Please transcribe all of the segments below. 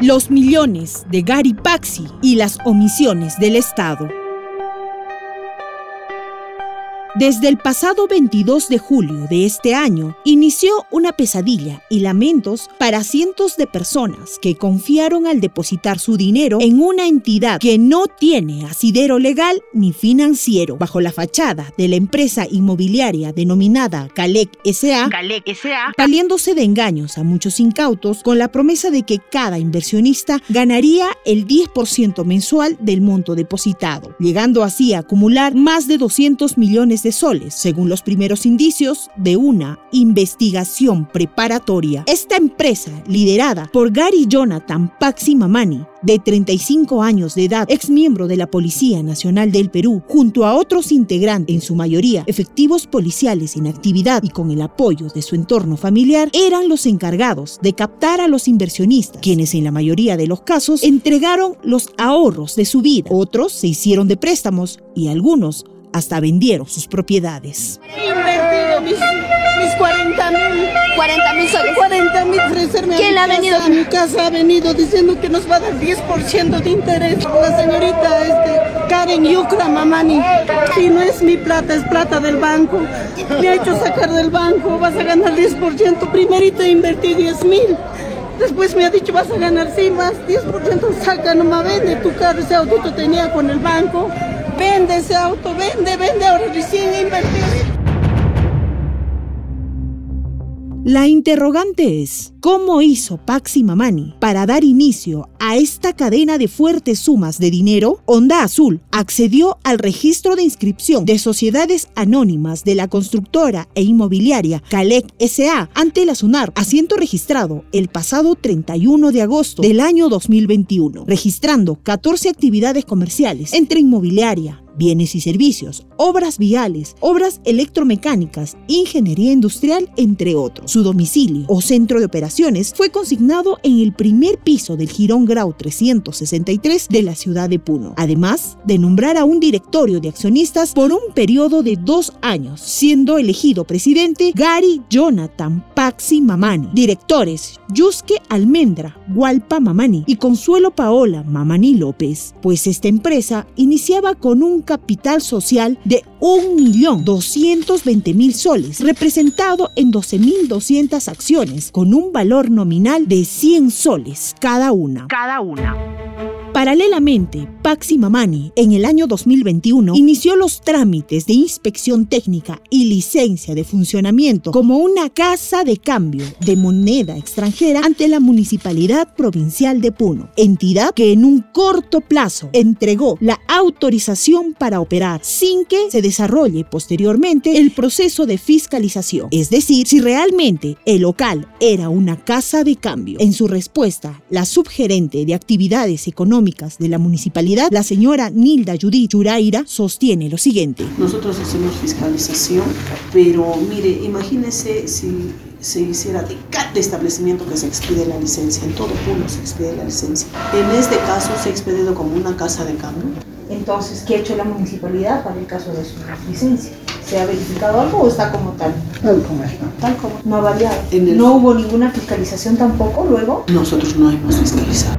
los millones de Gary Paxi y las omisiones del Estado. Desde el pasado 22 de julio de este año, inició una pesadilla y lamentos para cientos de personas que confiaron al depositar su dinero en una entidad que no tiene asidero legal ni financiero, bajo la fachada de la empresa inmobiliaria denominada Calec SA, valiéndose de engaños a muchos incautos con la promesa de que cada inversionista ganaría el 10% mensual del monto depositado, llegando así a acumular más de 200 millones de soles, según los primeros indicios de una investigación preparatoria. Esta empresa, liderada por Gary Jonathan Paxi Mamani, de 35 años de edad, ex miembro de la Policía Nacional del Perú, junto a otros integrantes, en su mayoría efectivos policiales en actividad y con el apoyo de su entorno familiar, eran los encargados de captar a los inversionistas, quienes en la mayoría de los casos entregaron los ahorros de su vida. Otros se hicieron de préstamos y algunos hasta vendieron sus propiedades. He invertido mis, 40 mil. 40 mil soles. 40 mil ofrecerme ¿Quién a, ha venido? a mi casa. Ha venido diciendo que nos va a dar 10% de interés. La señorita este, Karen Yucra Mamani. Si no es mi plata, es plata del banco. Me ha hecho sacar del banco. Vas a ganar 10%. Primerito invertí 10 mil. Después me ha dicho, vas a ganar sí más, 10% saca, no me vende tu carro, ese autito tenía con el banco. Vende ese auto, vende, vende, ahora recién invertir. La interrogante es, ¿cómo hizo Paxi Mamani para dar inicio a esta cadena de fuertes sumas de dinero? Onda Azul accedió al registro de inscripción de sociedades anónimas de la constructora e inmobiliaria Calec SA ante la SUNAR, asiento registrado el pasado 31 de agosto del año 2021, registrando 14 actividades comerciales entre inmobiliaria, bienes y servicios, obras viales, obras electromecánicas, ingeniería industrial, entre otros. Su domicilio o centro de operaciones fue consignado en el primer piso del Girón Grau 363 de la ciudad de Puno, además de nombrar a un directorio de accionistas por un periodo de dos años, siendo elegido presidente Gary Jonathan Paxi Mamani, directores Yuske Almendra, Gualpa Mamani y Consuelo Paola Mamani López, pues esta empresa iniciaba con un capital social de 1.220.000 soles, representado en 12.200 acciones, con un valor nominal de 100 soles cada una. Cada una. Paralelamente, Paxi Mamani, en el año 2021, inició los trámites de inspección técnica y licencia de funcionamiento como una casa de cambio de moneda extranjera ante la Municipalidad Provincial de Puno, entidad que en un corto plazo entregó la autorización para operar sin que se desarrolle posteriormente el proceso de fiscalización, es decir, si realmente el local era una casa de cambio. En su respuesta, la subgerente de actividades económicas de la municipalidad, la señora Nilda Judith Churaira, sostiene lo siguiente. Nosotros hacemos fiscalización, pero mire, imagínese si se hiciera de cada establecimiento que se expide la licencia, en todo Puno se expide la licencia. En este caso se ha expedido como una casa de cambio. Entonces, ¿qué ha hecho la municipalidad para el caso de su licencia? ¿Se ha verificado algo o está como tal? Tal como está. Tal como. No ha variado. El- No hubo ninguna fiscalización tampoco luego. Nosotros no hemos fiscalizado.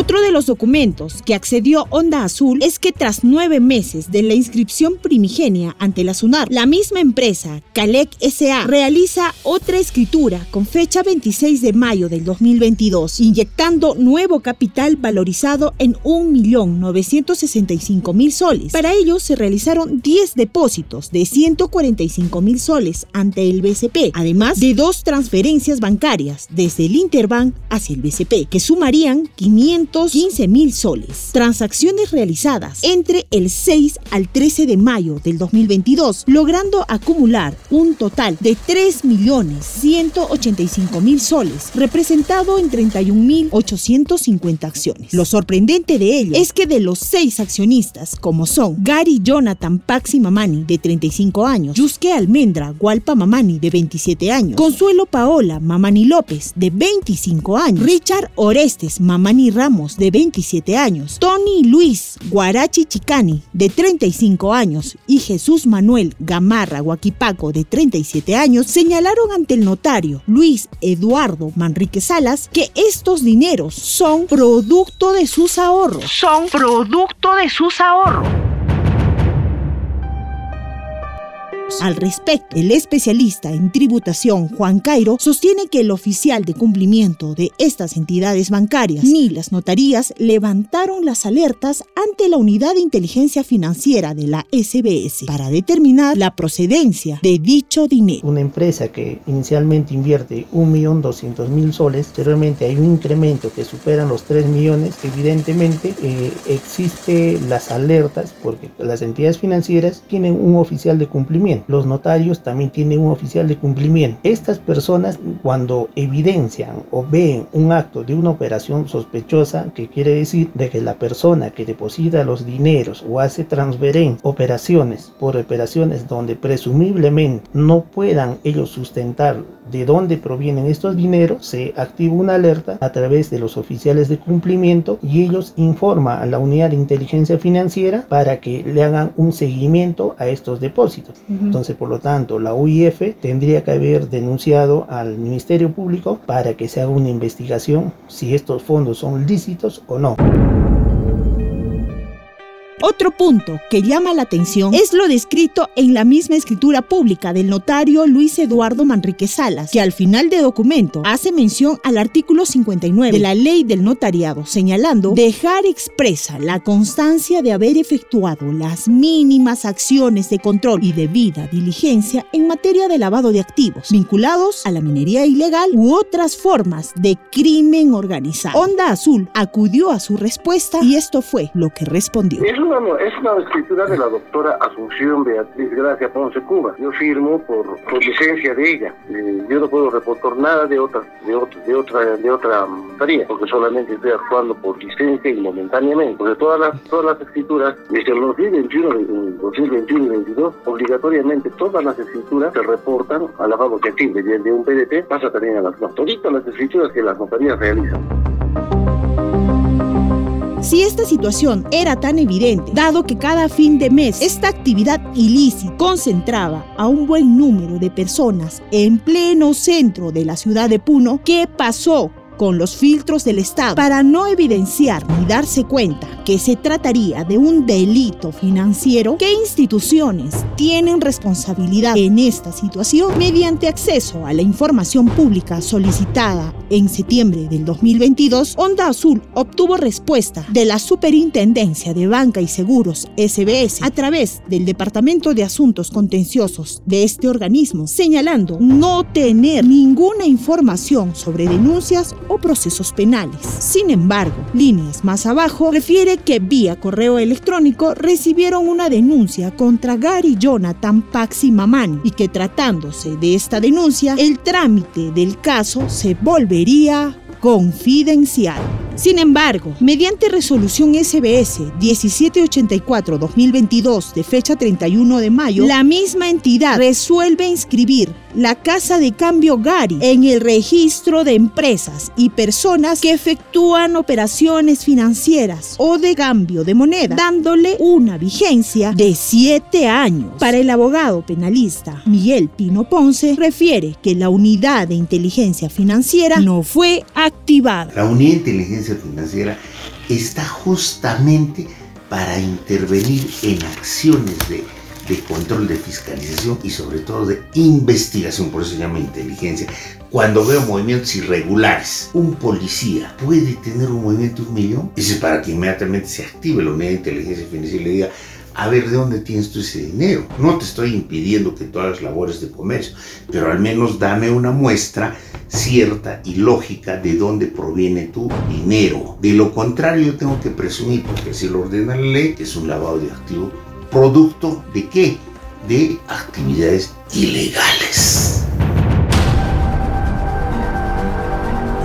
Otro de los documentos que accedió Onda Azul es que tras nueve meses de la inscripción primigenia ante la SUNAR, la misma empresa, Calec SA, realiza otra escritura con fecha 26 de mayo del 2022, inyectando nuevo capital valorizado en 1.965.000 soles. Para ello se realizaron 10 depósitos de 145.000 soles ante el BCP, además de dos transferencias bancarias desde el Interbank hacia el BCP, que sumarían 515 mil soles. Transacciones realizadas entre el 6 al 13 de mayo del 2022, logrando acumular un total de 3.185.000 soles, representado en 31.850 acciones. Lo sorprendente de ello es que de los seis accionistas, como son Gary Jonathan Paxi Mamani, de 35 años, Yuske Almendra Gualpa Mamani, de 27 años, Consuelo Paola Mamani López, de 25 años, Richard Orestes Mamani Ramos, De 27 años, Tony Luis Guarachi Chicani, de 35 años, y Jesús Manuel Gamarra Guaquipaco, de 37 años, señalaron ante el notario Luis Eduardo Manrique Salas que estos dineros son producto de sus ahorros. Son producto de sus ahorros. Al respecto, el especialista en tributación Juan Cairo sostiene que el oficial de cumplimiento de estas entidades bancarias ni las notarías levantaron las alertas ante la unidad de inteligencia financiera de la SBS para determinar la procedencia de dicho dinero. Una empresa que inicialmente invierte 1.200.000 soles, posteriormente hay un incremento que superan los 3 millones, evidentemente eh, existe las alertas porque las entidades financieras tienen un oficial de cumplimiento los notarios también tienen un oficial de cumplimiento. Estas personas cuando evidencian o ven un acto de una operación sospechosa, que quiere decir de que la persona que deposita los dineros o hace transferencias, operaciones por operaciones donde presumiblemente no puedan ellos sustentar de dónde provienen estos dineros, se activa una alerta a través de los oficiales de cumplimiento y ellos informan a la unidad de inteligencia financiera para que le hagan un seguimiento a estos depósitos. Entonces, por lo tanto, la UIF tendría que haber denunciado al Ministerio Público para que se haga una investigación si estos fondos son lícitos o no. Otro punto que llama la atención es lo descrito en la misma escritura pública del notario Luis Eduardo Manrique Salas, que al final de documento hace mención al artículo 59 de la ley del notariado, señalando dejar expresa la constancia de haber efectuado las mínimas acciones de control y debida diligencia en materia de lavado de activos vinculados a la minería ilegal u otras formas de crimen organizado. Onda Azul acudió a su respuesta y esto fue lo que respondió escritura de la doctora Asunción Beatriz Gracia Ponce Cuba. Yo firmo por, licencia de ella. Eh, yo no puedo reportar nada de otra, de otra, de otra, de otra tarea, porque solamente estoy actuando por licencia y momentáneamente. Porque todas las, todas las escrituras, desde el 2021, 2021 y 2022, obligatoriamente todas las escrituras se reportan a la fábrica activa. de un PDP pasa también a las Todas las escrituras que las notarías realizan. Si esta situación era tan evidente, dado que cada fin de mes esta actividad ilícita concentraba a un buen número de personas en pleno centro de la ciudad de Puno, ¿qué pasó con los filtros del Estado para no evidenciar ni darse cuenta que se trataría de un delito financiero, ¿qué instituciones tienen responsabilidad en esta situación? Mediante acceso a la información pública solicitada en septiembre del 2022, Onda Azul obtuvo respuesta de la Superintendencia de Banca y Seguros SBS a través del Departamento de Asuntos Contenciosos de este organismo, señalando no tener ninguna información sobre denuncias o procesos penales. Sin embargo, líneas más abajo refiere que vía correo electrónico recibieron una denuncia contra Gary Jonathan Paxi Mamani y que tratándose de esta denuncia, el trámite del caso se volvería confidencial. Sin embargo, mediante resolución SBS 1784-2022 de fecha 31 de mayo, la misma entidad resuelve inscribir la Casa de Cambio Gari en el registro de empresas y personas que efectúan operaciones financieras o de cambio de moneda, dándole una vigencia de siete años. Para el abogado penalista Miguel Pino Ponce, refiere que la unidad de inteligencia financiera no fue activada. La unidad de inteligencia financiera está justamente para intervenir en acciones de de control, de fiscalización y sobre todo de investigación, por eso se llama inteligencia. Cuando veo movimientos irregulares, un policía puede tener un movimiento de un millón. Eso es para que inmediatamente se active la unidad de inteligencia financiera y le diga, a ver de dónde tienes tú ese dinero. No te estoy impidiendo que tú hagas labores de comercio, pero al menos dame una muestra cierta y lógica de dónde proviene tu dinero. De lo contrario, yo tengo que presumir, porque si lo ordena la ley, es un lavado de activos producto de qué? De actividades ilegales.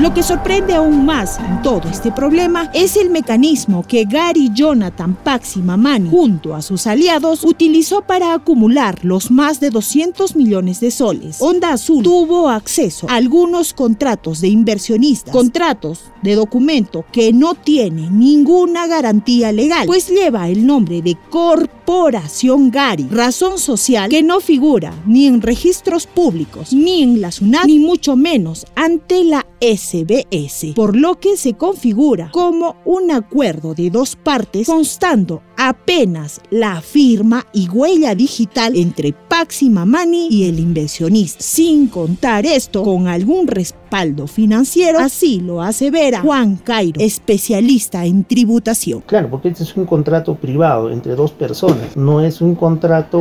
Lo que sorprende aún más en todo este problema es el mecanismo que Gary Jonathan Paxi Mamani, junto a sus aliados, utilizó para acumular los más de 200 millones de soles. Onda Azul tuvo acceso a algunos contratos de inversionistas, contratos de documento que no tiene ninguna garantía legal, pues lleva el nombre de Corporación Gary, razón social que no figura ni en registros públicos, ni en la SUNAT, ni mucho menos ante la SBS, por lo que se configura como un acuerdo de dos partes constando apenas la firma y huella digital entre Paxi Mamani y el inversionista, sin contar esto con algún respaldo financiero, así lo asevera Juan Cairo, especialista en tributación. Claro, porque este es un contrato privado entre dos personas, no es un contrato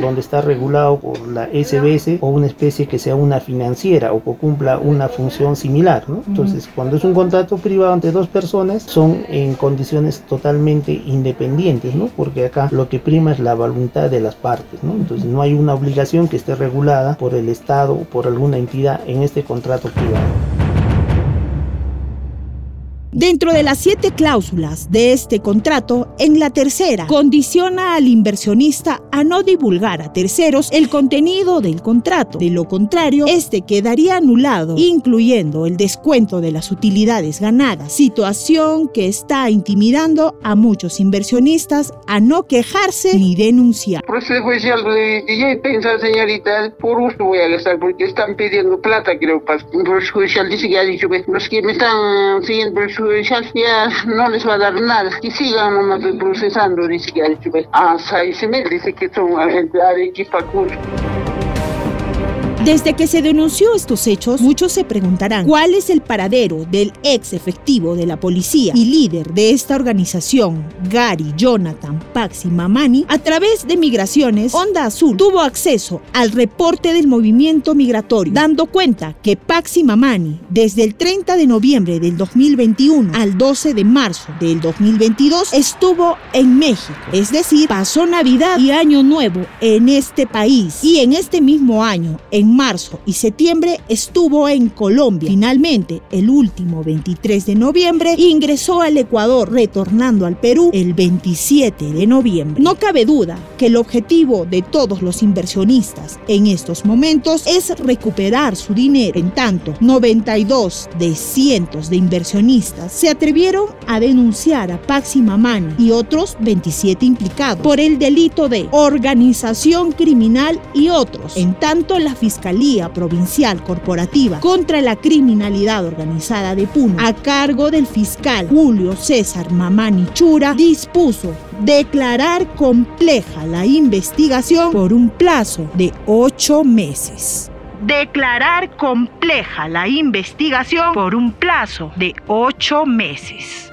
donde está regulado por la SBS o una especie que sea una financiera o que cumpla una función similar, ¿no? Entonces, cuando es un contrato privado entre dos personas, son en condiciones totalmente independientes, ¿no? Porque acá lo que prima es la voluntad de las partes. Entonces, no hay una obligación que esté regulada por el Estado o por alguna entidad en este contrato privado. Dentro de las siete cláusulas de este contrato, en la tercera condiciona al inversionista a no divulgar a terceros el contenido del contrato. De lo contrario, este quedaría anulado, incluyendo el descuento de las utilidades ganadas, situación que está intimidando a muchos inversionistas a no quejarse ni denunciar. Proceso judicial, yo pensar, señorita, por gusto voy a gastar porque están pidiendo plata, creo. El proceso judicial dice que ha dicho que los que me están siguiendo ya no les va a dar nada. Y sigan nomás procesando, dice que ha dicho que hasta ahí se me dice que son gente Arequipa, Cusco. Desde que se denunció estos hechos, muchos se preguntarán cuál es el paradero del ex efectivo de la policía y líder de esta organización, Gary Jonathan Paxi Mamani. A través de Migraciones, Onda Azul tuvo acceso al reporte del movimiento migratorio, dando cuenta que Paxi Mamani, desde el 30 de noviembre del 2021 al 12 de marzo del 2022, estuvo en México, es decir, pasó Navidad y Año Nuevo en este país y en este mismo año, en marzo y septiembre estuvo en Colombia. Finalmente, el último 23 de noviembre ingresó al Ecuador, retornando al Perú el 27 de noviembre. No cabe duda que el objetivo de todos los inversionistas en estos momentos es recuperar su dinero. En tanto, 92 de cientos de inversionistas se atrevieron a denunciar a Paxi Mamani y otros 27 implicados por el delito de organización criminal y otros. En tanto, la Fiscalía Provincial Corporativa contra la Criminalidad Organizada de Puno, a cargo del fiscal Julio César Mamani Chura, dispuso declarar compleja la investigación por un plazo de ocho meses. Declarar compleja la investigación por un plazo de ocho meses.